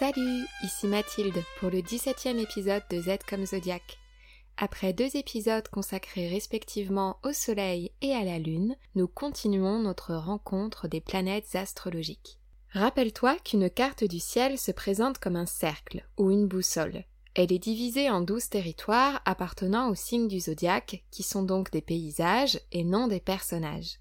Salut, ici Mathilde pour le 17e épisode de Z comme Zodiac. Après deux épisodes consacrés respectivement au Soleil et à la Lune, nous continuons notre rencontre des planètes astrologiques. Rappelle-toi qu'une carte du ciel se présente comme un cercle ou une boussole. Elle est divisée en douze territoires appartenant aux signes du zodiaque, qui sont donc des paysages et non des personnages.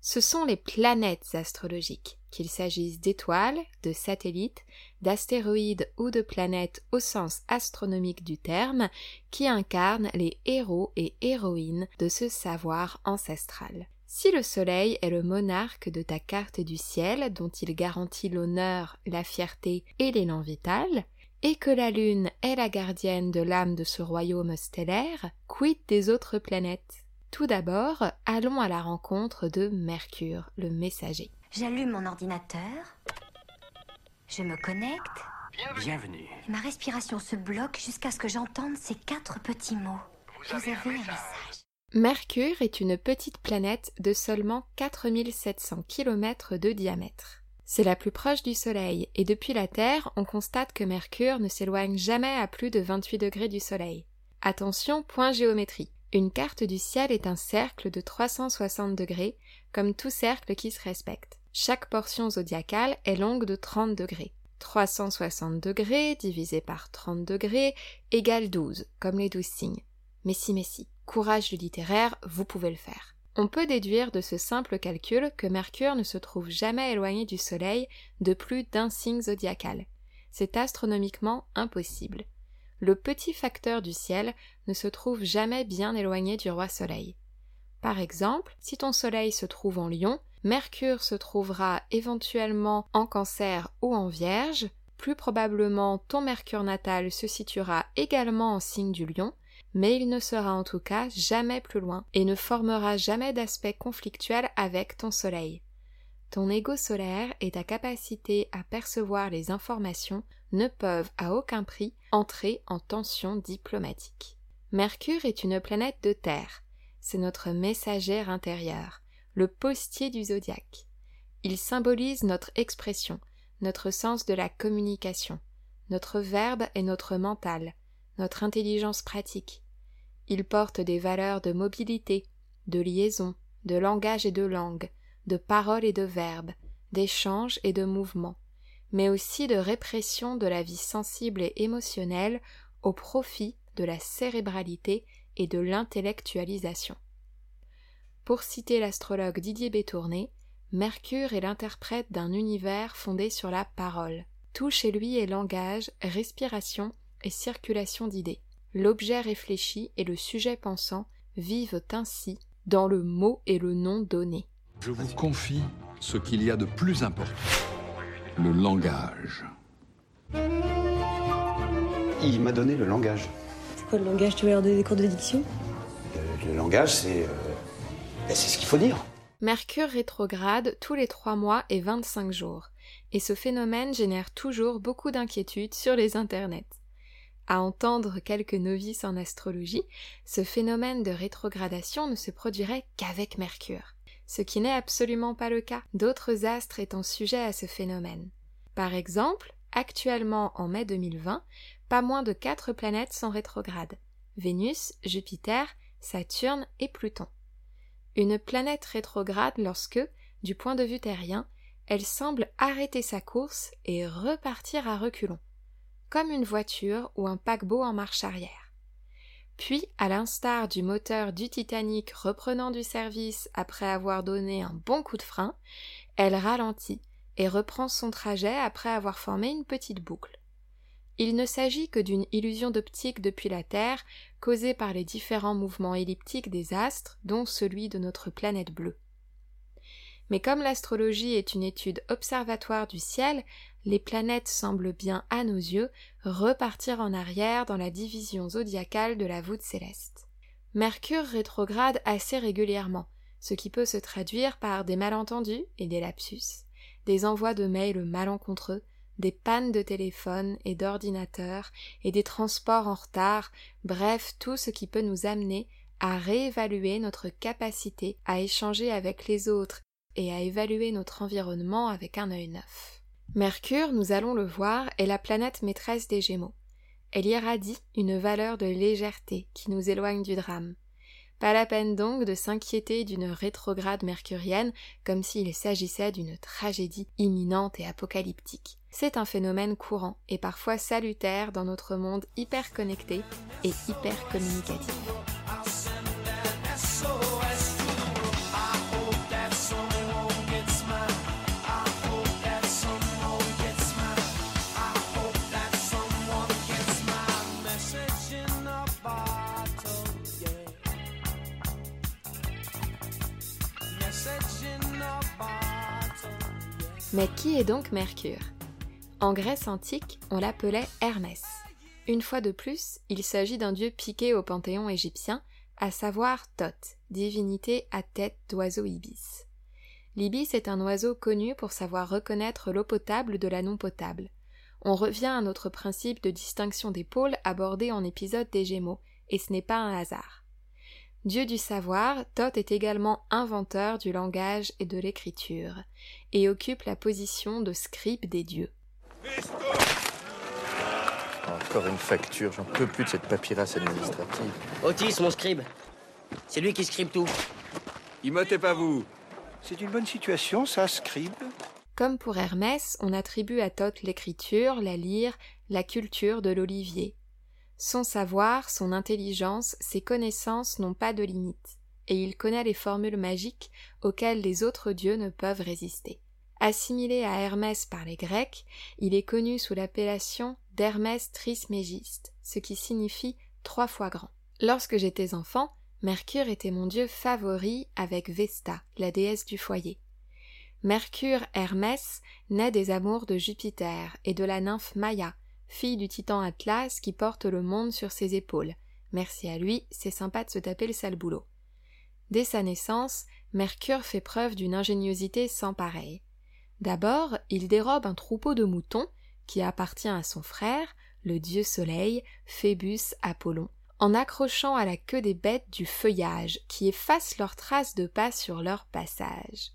Ce sont les planètes astrologiques, qu'il s'agisse d'étoiles, de satellites, d'astéroïdes ou de planètes au sens astronomique du terme, qui incarnent les héros et héroïnes de ce savoir ancestral. Si le Soleil est le monarque de ta carte du ciel, dont il garantit l'honneur, la fierté et l'élan vital, et que la Lune est la gardienne de l'âme de ce royaume stellaire, quid des autres planètes? Tout d'abord, allons à la rencontre de Mercure, le messager. J'allume mon ordinateur. Je me connecte. Bienvenue. Ma respiration se bloque jusqu'à ce que j'entende ces quatre petits mots. Vous, avez, un message. Mercure est une petite planète de seulement 4700 km de diamètre. C'est la plus proche du Soleil, et depuis la Terre, on constate que Mercure ne s'éloigne jamais à plus de 28 degrés du Soleil. Attention, point géométrie. Une carte du ciel est un cercle de 360 degrés, comme tout cercle qui se respecte. Chaque portion zodiacale est longue de 30 degrés. 360 degrés divisé par 30 degrés égale 12, comme les 12 signes. Mais si, mais si, courage du littéraire, vous pouvez le faire. On peut déduire de ce simple calcul que Mercure ne se trouve jamais éloigné du Soleil de plus d'un signe zodiacal. C'est astronomiquement impossible. Le petit facteur du ciel ne se trouve jamais bien éloigné du roi Soleil. Par exemple, si ton Soleil se trouve en Lion, Mercure se trouvera éventuellement en cancer ou en vierge, plus probablement ton Mercure natal se situera également en signe du lion, mais il ne sera en tout cas jamais plus loin et ne formera jamais d'aspect conflictuel avec ton Soleil. Ton ego solaire et ta capacité à percevoir les informations ne peuvent à aucun prix entrer en tension diplomatique. Mercure est une planète de terre, c'est notre messagère intérieure le postier du zodiaque. Il symbolise notre expression, notre sens de la communication, notre verbe et notre mental, notre intelligence pratique. Il porte des valeurs de mobilité, de liaison, de langage et de langue, de parole et de verbe, d'échange et de mouvement, mais aussi de répression de la vie sensible et émotionnelle au profit de la cérébralité et de l'intellectualisation. Pour citer l'astrologue Didier Bétourné, Mercure est l'interprète d'un univers fondé sur la parole. Tout chez lui est langage, respiration et circulation d'idées. L'objet réfléchi et le sujet pensant vivent ainsi dans le mot et le nom donné. Je vous confie ce qu'il y a de plus important. Le langage. Il m'a donné le langage. C'est quoi le langage? Tu veux leur donner des cours de diction Le, le langage, c'est. euh, c'est ce qu'il faut dire. Mercure rétrograde tous les trois mois et 25 jours, et ce phénomène génère toujours beaucoup d'inquiétudes sur les internets. À entendre quelques novices en astrologie, ce phénomène de rétrogradation ne se produirait qu'avec Mercure, ce qui n'est absolument pas le cas, d'autres astres étant sujets à ce phénomène. Par exemple, actuellement en mai 2020, pas moins de quatre planètes sont rétrogrades Vénus, Jupiter, Saturne et Pluton. Une planète rétrograde lorsque, du point de vue terrien, elle semble arrêter sa course et repartir à reculons, comme une voiture ou un paquebot en marche arrière. Puis, à l'instar du moteur du Titanic reprenant du service après avoir donné un bon coup de frein, elle ralentit et reprend son trajet après avoir formé une petite boucle. Il ne s'agit que d'une illusion d'optique depuis la Terre causée par les différents mouvements elliptiques des astres, dont celui de notre planète bleue. Mais comme l'astrologie est une étude observatoire du ciel, les planètes semblent bien à nos yeux repartir en arrière dans la division zodiacale de la voûte céleste. Mercure rétrograde assez régulièrement, ce qui peut se traduire par des malentendus et des lapsus, des envois de mails malencontreux, des pannes de téléphone et d'ordinateur et des transports en retard, bref tout ce qui peut nous amener à réévaluer notre capacité à échanger avec les autres et à évaluer notre environnement avec un œil neuf. Mercure, nous allons le voir, est la planète maîtresse des Gémeaux. Elle irradie une valeur de légèreté qui nous éloigne du drame. Pas la peine donc de s'inquiéter d'une rétrograde mercurienne comme s'il s'agissait d'une tragédie imminente et apocalyptique. C'est un phénomène courant et parfois salutaire dans notre monde hyper connecté et hyper communicatif. Mais qui est donc Mercure? En Grèce antique, on l'appelait Hermès. Une fois de plus, il s'agit d'un dieu piqué au panthéon égyptien, à savoir Thoth, divinité à tête d'oiseau ibis. L'ibis est un oiseau connu pour savoir reconnaître l'eau potable de la non potable. On revient à notre principe de distinction des pôles abordé en épisode des Gémeaux, et ce n'est pas un hasard. Dieu du savoir, Thoth est également inventeur du langage et de l'écriture, et occupe la position de scribe des dieux. Encore une facture, j'en peux plus de cette papyrasse administrative. Otis, mon scribe. C'est lui qui scribe tout. Imotez pas vous. C'est une bonne situation, ça, scribe. Comme pour Hermès, on attribue à Thoth l'écriture, la lyre, la culture de l'olivier, son savoir, son intelligence, ses connaissances n'ont pas de limite, et il connaît les formules magiques auxquelles les autres dieux ne peuvent résister. Assimilé à Hermès par les Grecs, il est connu sous l'appellation d'Hermès Trismégiste, ce qui signifie trois fois grand. Lorsque j'étais enfant, Mercure était mon dieu favori avec Vesta, la déesse du foyer. Mercure Hermès naît des amours de Jupiter et de la nymphe Maya, fille du titan Atlas qui porte le monde sur ses épaules. Merci à lui, c'est sympa de se taper le sale boulot. Dès sa naissance, Mercure fait preuve d'une ingéniosité sans pareille. D'abord, il dérobe un troupeau de moutons qui appartient à son frère, le dieu soleil, Phébus Apollon, en accrochant à la queue des bêtes du feuillage qui effacent leurs traces de pas sur leur passage.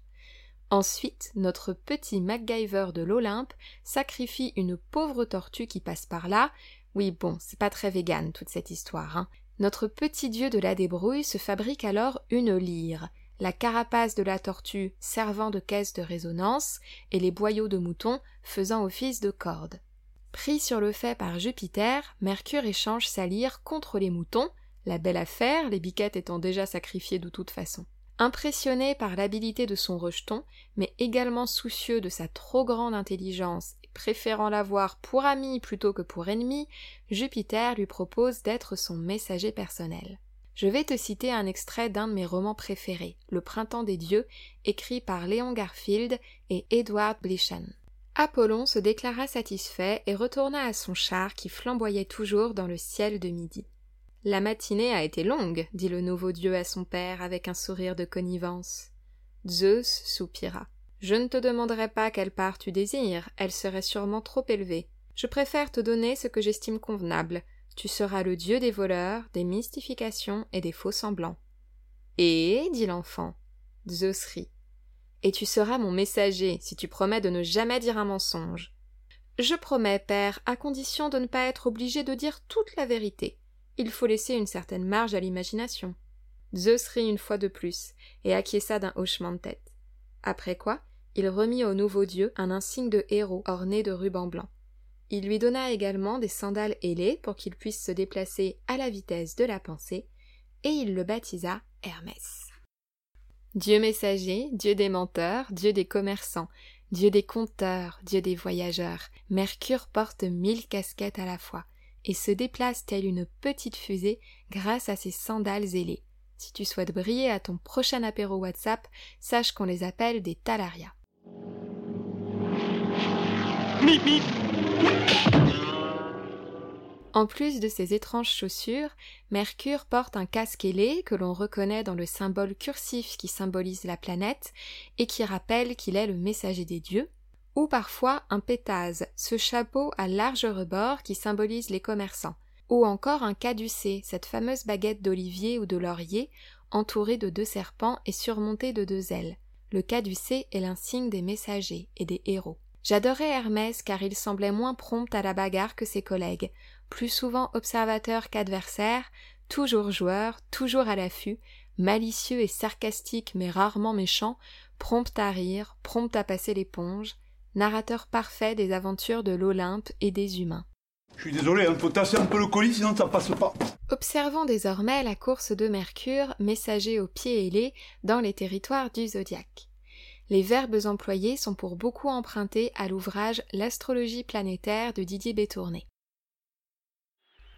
Ensuite, notre petit MacGyver de l'Olympe sacrifie une pauvre tortue qui passe par là. Oui, bon, c'est pas très vegan toute cette histoire, hein. Notre petit dieu de la débrouille se fabrique alors une lyre, la carapace de la tortue servant de caisse de résonance et les boyaux de mouton faisant office de corde. Pris sur le fait par Jupiter, Mercure échange sa lyre contre les moutons, la belle affaire, les biquettes étant déjà sacrifiées de toute façon. Impressionné par l'habileté de son rejeton, mais également soucieux de sa trop grande intelligence et préférant l'avoir pour ami plutôt que pour ennemi, Jupiter lui propose d'être son messager personnel. Je vais te citer un extrait d'un de mes romans préférés, Le Printemps des Dieux, écrit par Léon Garfield et Edward Blishan. Apollon se déclara satisfait et retourna à son char qui flamboyait toujours dans le ciel de midi. La matinée a été longue, dit le nouveau dieu à son père avec un sourire de connivence. Zeus soupira. Je ne te demanderai pas quelle part tu désires, elle serait sûrement trop élevée. Je préfère te donner ce que j'estime convenable. Tu seras le dieu des voleurs, des mystifications et des faux semblants. Et dit l'enfant. Zeus rit. Et tu seras mon messager, si tu promets de ne jamais dire un mensonge. Je promets, père, à condition de ne pas être obligé de dire toute la vérité il faut laisser une certaine marge à l'imagination. Zeus rit une fois de plus, et acquiesça d'un hochement de tête. Après quoi, il remit au nouveau dieu un insigne de héros orné de rubans blancs. Il lui donna également des sandales ailées pour qu'il puisse se déplacer à la vitesse de la pensée, et il le baptisa Hermès. Dieu messager, Dieu des menteurs, Dieu des commerçants, Dieu des conteurs, Dieu des voyageurs, Mercure porte mille casquettes à la fois, et se déplace telle une petite fusée grâce à ses sandales ailées. Si tu souhaites briller à ton prochain apéro WhatsApp, sache qu'on les appelle des talarias. En plus de ses étranges chaussures, Mercure porte un casque ailé que l'on reconnaît dans le symbole cursif qui symbolise la planète et qui rappelle qu'il est le messager des dieux, ou parfois un pétase, ce chapeau à large rebord qui symbolise les commerçants, ou encore un caducé, cette fameuse baguette d'olivier ou de laurier entourée de deux serpents et surmontée de deux ailes. Le caducé est l'insigne des messagers et des héros. J'adorais Hermès car il semblait moins prompt à la bagarre que ses collègues, plus souvent observateur qu'adversaire, toujours joueur, toujours à l'affût, malicieux et sarcastique mais rarement méchant, prompt à rire, prompt à passer l'éponge, narrateur parfait des aventures de l'Olympe et des humains. Je suis désolé, il faut tasser un peu le colis sinon ça passe pas. Observons désormais la course de Mercure, messager au pied ailé, dans les territoires du zodiaque. Les verbes employés sont pour beaucoup empruntés à l'ouvrage L'astrologie planétaire de Didier Bétourné.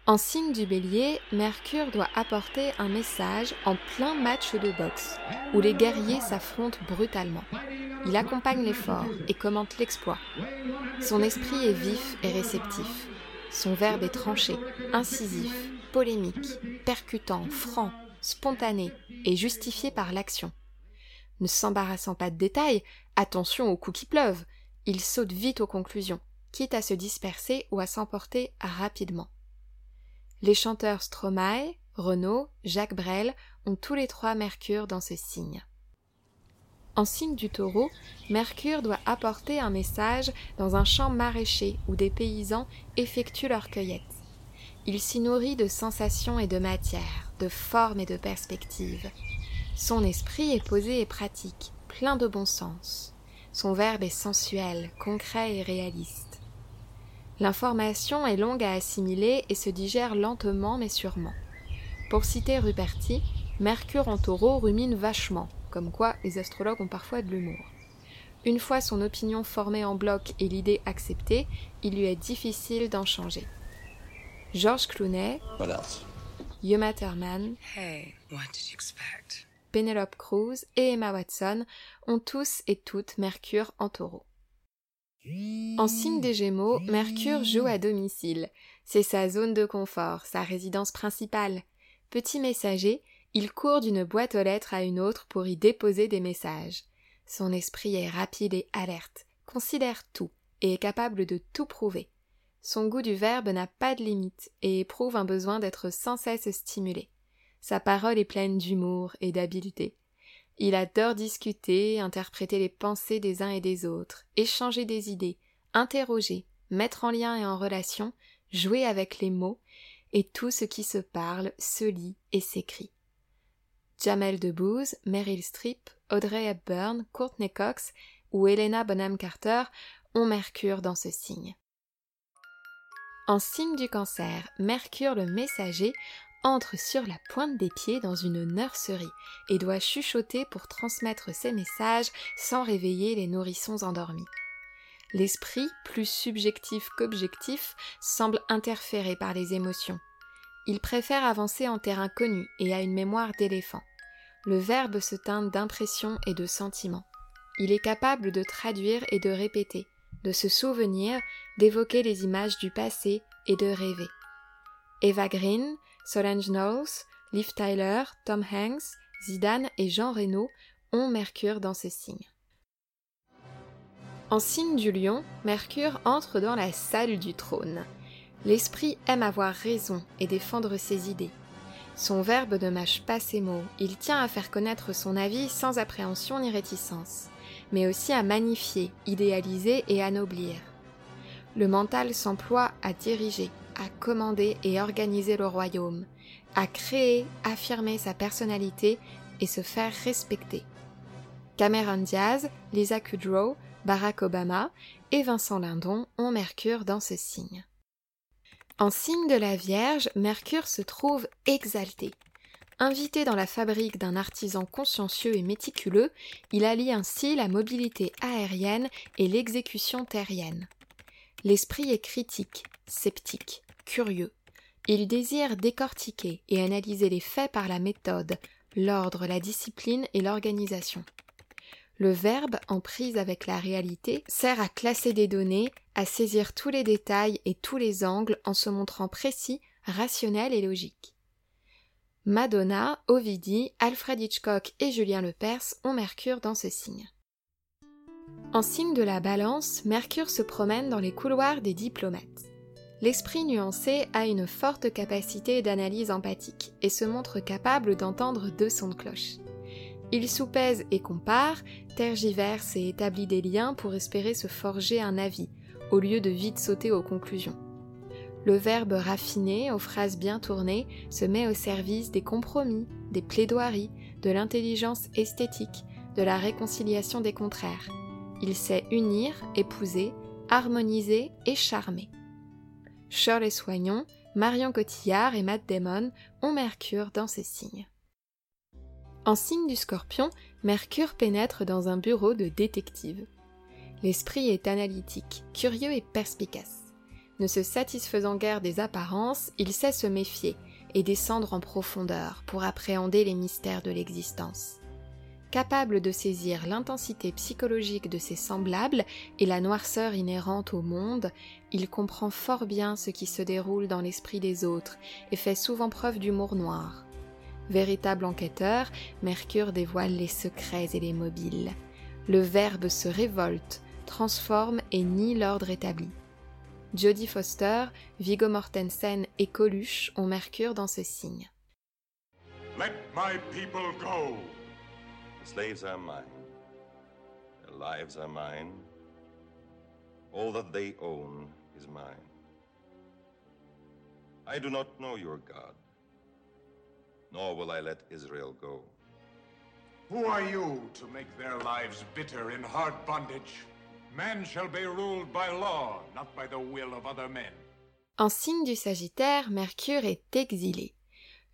En signe du bélier, Mercure doit apporter un message en plein match de boxe, où les guerriers s'affrontent brutalement. Il accompagne l'effort et commente l'exploit. Son esprit est vif et réceptif. Son verbe est tranché, incisif, polémique, percutant, franc, spontané et justifié par l'action. Ne s'embarrassant pas de détails, attention aux coups qui pleuvent, il saute vite aux conclusions, quitte à se disperser ou à s'emporter rapidement. Les chanteurs Stromae, Renaud, Jacques Brel ont tous les trois Mercure dans ce signe. En signe du taureau, Mercure doit apporter un message dans un champ maraîcher où des paysans effectuent leur cueillette. Il s'y nourrit de sensations et de matière, de formes et de perspectives. Son esprit est posé et pratique, plein de bon sens. Son verbe est sensuel, concret et réaliste. L'information est longue à assimiler et se digère lentement mais sûrement. Pour citer Ruperti, Mercure en taureau rumine vachement, comme quoi les astrologues ont parfois de l'humour. Une fois son opinion formée en bloc et l'idée acceptée, il lui est difficile d'en changer. Georges Clooney, Yuma Thurman, Penelope Cruz et Emma Watson ont tous et toutes Mercure en taureau. En signe des Gémeaux, Mercure joue à domicile. C'est sa zone de confort, sa résidence principale. Petit messager, il court d'une boîte aux lettres à une autre pour y déposer des messages. Son esprit est rapide et alerte, considère tout et est capable de tout prouver. Son goût du verbe n'a pas de limite et éprouve un besoin d'être sans cesse stimulé. Sa parole est pleine d'humour et d'habileté. Il adore discuter, interpréter les pensées des uns et des autres, échanger des idées, interroger, mettre en lien et en relation, jouer avec les mots, et tout ce qui se parle se lit et s'écrit. Jamel Debbouze, Meryl Streep, Audrey Hepburn, Courtney Cox ou Helena Bonham Carter ont Mercure dans ce signe. En signe du cancer, Mercure le messager entre sur la pointe des pieds dans une nurserie et doit chuchoter pour transmettre ses messages sans réveiller les nourrissons endormis. L'esprit, plus subjectif qu'objectif, semble interféré par les émotions. Il préfère avancer en terrain connu et a une mémoire d'éléphant. Le verbe se teinte d'impression et de sentiment. Il est capable de traduire et de répéter, de se souvenir, d'évoquer les images du passé et de rêver. Eva Green, Solange Knowles, Liv Tyler, Tom Hanks, Zidane et Jean Reno ont Mercure dans ces signes. En signe du lion, Mercure entre dans la salle du trône. L'esprit aime avoir raison et défendre ses idées. Son verbe ne mâche pas ses mots, il tient à faire connaître son avis sans appréhension ni réticence, mais aussi à magnifier, idéaliser et anoblir. Le mental s'emploie à diriger, à commander et organiser le royaume, à créer, affirmer sa personnalité et se faire respecter. Cameron Diaz, Lisa Kudrow, Barack Obama et Vincent Lindon ont Mercure dans ce signe. En signe de la Vierge, Mercure se trouve exalté. Invité dans la fabrique d'un artisan consciencieux et méticuleux, il allie ainsi la mobilité aérienne et l'exécution terrienne. L'esprit est critique, sceptique, curieux. Il désire décortiquer et analyser les faits par la méthode, l'ordre, la discipline et l'organisation. Le verbe, en prise avec la réalité, sert à classer des données, à saisir tous les détails et tous les angles en se montrant précis, rationnel et logique. Madonna, Ovidie, Alfred Hitchcock et Julien Lepers ont Mercure dans ce signe. En signe de la balance, Mercure se promène dans les couloirs des diplomates. L'esprit nuancé a une forte capacité d'analyse empathique et se montre capable d'entendre deux sons de cloche. Il soupèse et compare, tergiverse et établit des liens pour espérer se forger un avis, au lieu de vite sauter aux conclusions. Le verbe raffiné, aux phrases bien tournées, se met au service des compromis, des plaidoiries, de l'intelligence esthétique, de la réconciliation des contraires. Il sait unir, épouser, harmoniser et charmer. Shirley Soignon, Marion Cotillard et Matt Damon ont Mercure dans ces signes. En signe du scorpion, Mercure pénètre dans un bureau de détective. L'esprit est analytique, curieux et perspicace. Ne se satisfaisant guère des apparences, il sait se méfier et descendre en profondeur pour appréhender les mystères de l'existence. Capable de saisir l'intensité psychologique de ses semblables et la noirceur inhérente au monde, il comprend fort bien ce qui se déroule dans l'esprit des autres et fait souvent preuve d'humour noir. Véritable enquêteur, Mercure dévoile les secrets et les mobiles. Le verbe se révolte, transforme et nie l'ordre établi. Jodie Foster, Viggo Mortensen et Coluche ont Mercure dans ce signe. Let my people go. The slaves are mine. Their lives are mine. All that they own is mine. I do not know your God, nor will I let Israel go. Who are you to make their lives bitter in hard bondage? Man shall be ruled by law, not by the will of other men. En signe du Sagittaire, Mercure est exilé.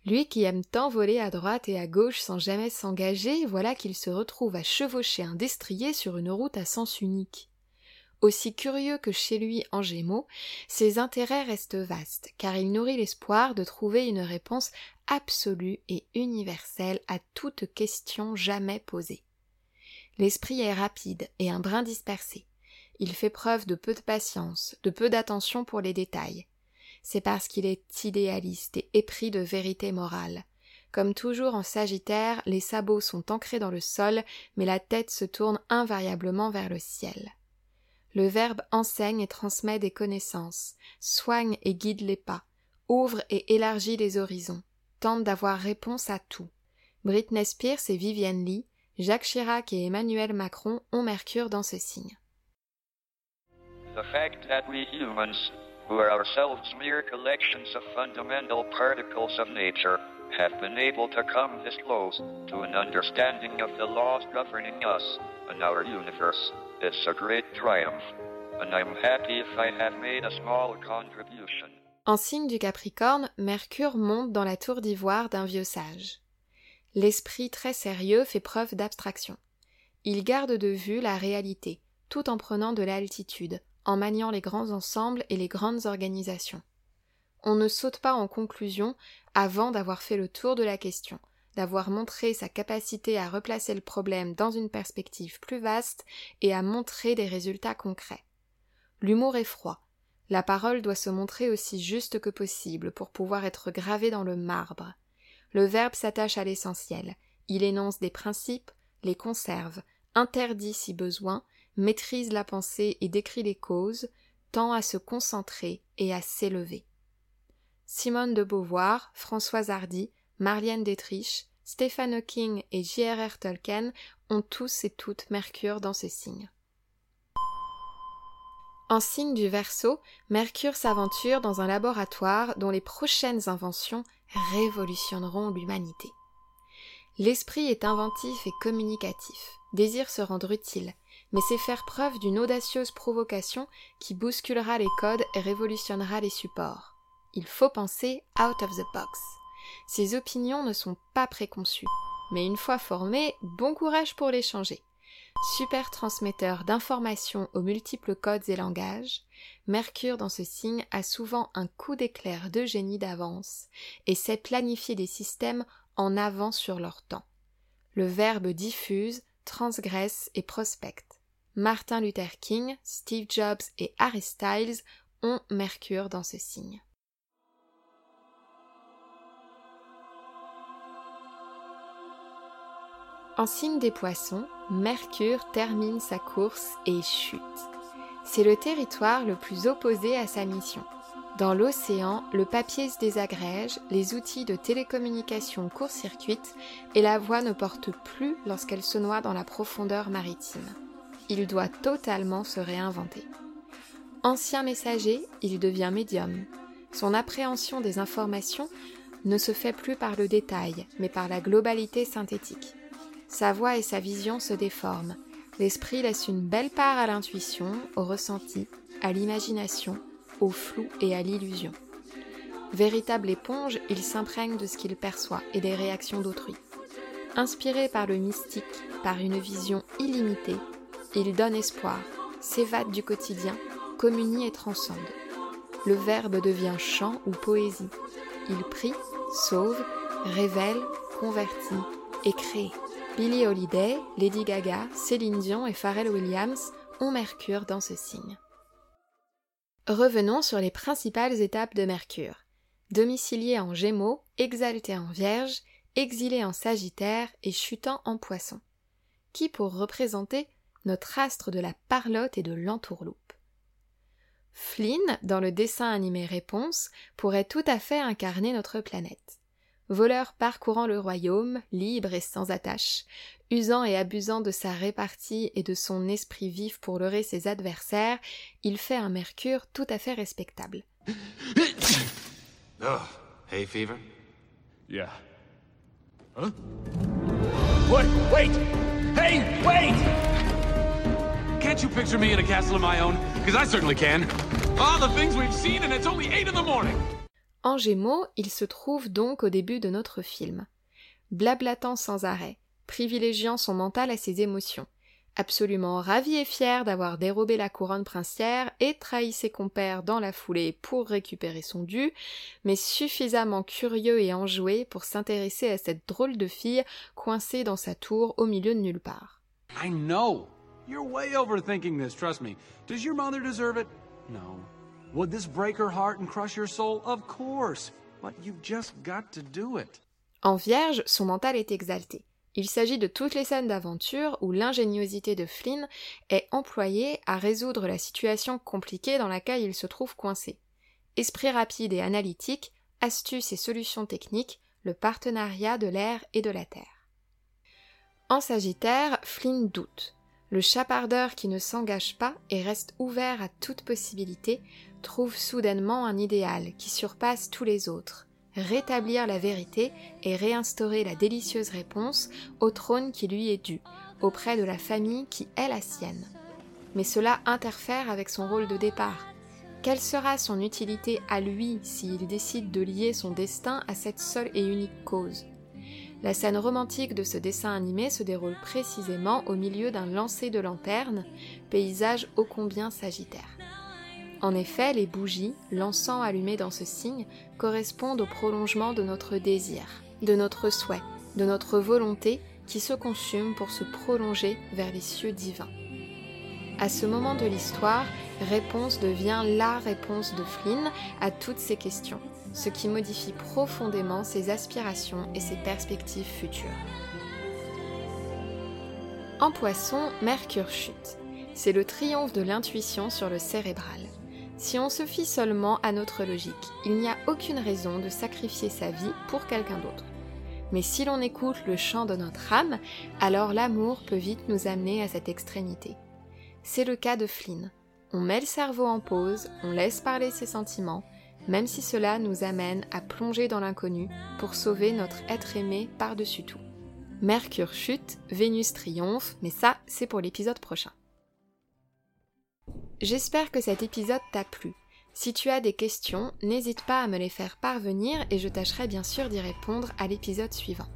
Lui qui aime tant voler à droite et à gauche sans jamais s'engager, voilà qu'il se retrouve à chevaucher un destrier sur une route à sens unique. Aussi curieux que chez lui en Gémeaux, ses intérêts restent vastes, car il nourrit l'espoir de trouver une réponse absolue et universelle à toute question jamais posée. L'esprit est rapide et un brin dispersé. Il fait preuve de peu de patience, de peu d'attention pour les détails. C'est parce qu'il est idéaliste et épris de vérité morale. Comme toujours en Sagittaire, les sabots sont ancrés dans le sol, mais la tête se tourne invariablement vers le ciel. Le Verbe enseigne et transmet des connaissances, soigne et guide les pas, ouvre et élargit les horizons, tente d'avoir réponse à tout. Britney Spears et Vivienne Lee, Jacques Chirac et Emmanuel Macron ont Mercure dans ce signe. Who are ourselves mere collections of fundamental particles of nature, have been able to come this close to an understanding of the laws governing us and our universe is a great triumph, and I'm happy if I have made a small contribution. En signe du Capricorne, Mercure monte dans la tour d'ivoire d'un vieux sage. L'esprit très sérieux fait preuve d'abstraction. Il garde de vue la réalité, tout en prenant de l'altitude, en maniant les grands ensembles et les grandes organisations. On ne saute pas en conclusion avant d'avoir fait le tour de la question, d'avoir montré sa capacité à replacer le problème dans une perspective plus vaste et à montrer des résultats concrets. L'humour est froid. La parole doit se montrer aussi juste que possible pour pouvoir être gravée dans le marbre. Le verbe s'attache à l'essentiel. Il énonce des principes, les conserve, interdit si besoin, maîtrise la pensée et décrit les causes, tend à se concentrer et à s'élever. Simone de Beauvoir, Françoise Hardy, Marlène Dietrich, Stephen Hawking et J.R.R. Tolkien ont tous et toutes Mercure dans ces signes. En signe du Verseau, Mercure s'aventure dans un laboratoire dont les prochaines inventions révolutionneront l'humanité. L'esprit est inventif et communicatif, désire se rendre utile, mais c'est faire preuve d'une audacieuse provocation qui bousculera les codes et révolutionnera les supports. Il faut penser out of the box. Ses opinions ne sont pas préconçues, mais une fois formées, bon courage pour les changer. Super transmetteur d'informations aux multiples codes et langages, Mercure dans ce signe a souvent un coup d'éclair de génie d'avance et sait planifier des systèmes en avant sur leur temps. Le verbe diffuse, transgresse et prospecte. Martin Luther King, Steve Jobs et Harry Styles ont Mercure dans ce signe. En signe des poissons, Mercure termine sa course et chute. C'est le territoire le plus opposé à sa mission. Dans l'océan, le papier se désagrège, les outils de télécommunication court-circuitent et la voix ne porte plus lorsqu'elle se noie dans la profondeur maritime. Il doit totalement se réinventer. Ancien messager, il devient médium. Son appréhension des informations ne se fait plus par le détail, mais par la globalité synthétique. Sa voix et sa vision se déforment. L'esprit laisse une belle part à l'intuition, au ressenti, à l'imagination, au flou et à l'illusion. Véritable éponge, il s'imprègne de ce qu'il perçoit et des réactions d'autrui. Inspiré par le mystique, par une vision illimitée, il donne espoir, s'évade du quotidien, communie et transcende. Le verbe devient chant ou poésie. Il prie, sauve, révèle, convertit et crée. Billie Holiday, Lady Gaga, Céline Dion et Pharrell Williams ont Mercure dans ce signe. Revenons sur les principales étapes de Mercure. Domicilié en Gémeaux, exalté en Vierge, exilé en Sagittaire et chutant en Poisson. Qui pour représenter notre astre de la parlotte et de l'entourloupe. Flynn, dans le dessin animé Réponse, pourrait tout à fait incarner notre planète. Voleur parcourant le royaume, libre et sans attache, usant et abusant de sa répartie et de son esprit vif pour leurrer ses adversaires, il fait un Mercure tout à fait respectable. Oh, hay fever? Yeah. Huh? Wait, wait! Hey, wait! Can't you picture me in a castle of my own? Because I certainly can. All the things we've seen and it's only 8 in the morning. En Gémeaux, il se trouve donc au début de notre film. Blablatant sans arrêt, privilégiant son mental à ses émotions, absolument ravi et fier d'avoir dérobé la couronne princière et trahi ses compères dans la foulée pour récupérer son dû, mais suffisamment curieux et enjoué pour s'intéresser à cette drôle de fille coincée dans sa tour au milieu de nulle part. I know. You're way overthinking this, trust me. Does your mother deserve it? No. Would this break her heart and crush soul? Of course. But you've just got to do it. En Vierge, son mental est exalté. Il s'agit de toutes les scènes d'aventure où l'ingéniosité de Flynn est employée à résoudre la situation compliquée dans laquelle il se trouve coincé. Esprit rapide et analytique, astuces et solutions techniques, le partenariat de l'air et de la terre. En Sagittaire, Flynn doute. Le chapardeur qui ne s'engage pas et reste ouvert à toute possibilité trouve soudainement un idéal qui surpasse tous les autres, rétablir la vérité et réinstaurer la délicieuse réponse au trône qui lui est dû, auprès de la famille qui est la sienne. Mais cela interfère avec son rôle de départ. Quelle sera son utilité à lui s'il décide de lier son destin à cette seule et unique cause? La scène romantique de ce dessin animé se déroule précisément au milieu d'un lancer de lanterne, paysage ô combien sagittaire. En effet, les bougies, l'encens allumé dans ce signe, correspondent au prolongement de notre désir, de notre souhait, de notre volonté qui se consume pour se prolonger vers les cieux divins. À ce moment de l'histoire, réponse devient la réponse de Flynn à toutes ces questions, ce qui modifie profondément ses aspirations et ses perspectives futures. En poisson, Mercure chute. C'est le triomphe de l'intuition sur le cérébral. Si on se fie seulement à notre logique, il n'y a aucune raison de sacrifier sa vie pour quelqu'un d'autre. Mais si l'on écoute le chant de notre âme, alors l'amour peut vite nous amener à cette extrémité. C'est le cas de Flynn. On met le cerveau en pause, on laisse parler ses sentiments, même si cela nous amène à plonger dans l'inconnu pour sauver notre être aimé par-dessus tout. Mercure chute, Vénus triomphe, mais ça, c'est pour l'épisode prochain. J'espère que cet épisode t'a plu. Si tu as des questions, n'hésite pas à me les faire parvenir et je tâcherai bien sûr d'y répondre à l'épisode suivant.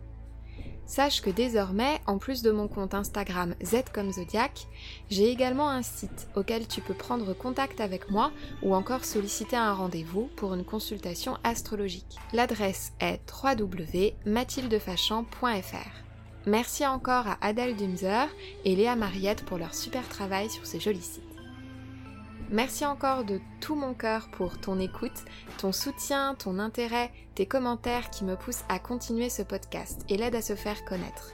Sache que désormais, en plus de mon compte Instagram Z comme Zodiac, j'ai également un site auquel tu peux prendre contact avec moi ou encore solliciter un rendez-vous pour une consultation astrologique. L'adresse est www.mathildefachan.fr. Merci encore à Adèle Dumzer et Léa Mariette pour leur super travail sur ce joli site. Merci encore de tout mon cœur pour ton écoute, ton soutien, ton intérêt, tes commentaires qui me poussent à continuer ce podcast et l'aident à se faire connaître.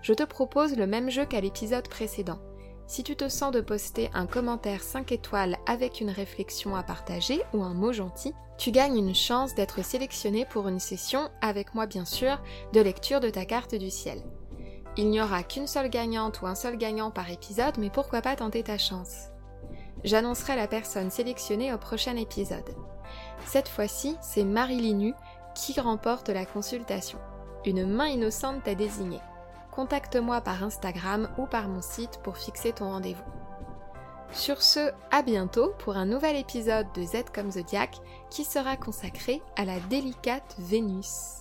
Je te propose le même jeu qu'à l'épisode précédent. Si tu te sens de poster un commentaire 5 étoiles avec une réflexion à partager ou un mot gentil, tu gagnes une chance d'être sélectionné pour une session, avec moi bien sûr, de lecture de ta carte du ciel. Il n'y aura qu'une seule gagnante ou un seul gagnant par épisode, mais pourquoi pas tenter ta chance? J'annoncerai la personne sélectionnée au prochain épisode. Cette fois-ci, c'est Marie Linu qui remporte la consultation. Une main innocente t'a désigné. Contacte-moi par Instagram ou par mon site pour fixer ton rendez-vous. Sur ce, à bientôt pour un nouvel épisode de Z comme Zodiac qui sera consacré à la délicate Vénus.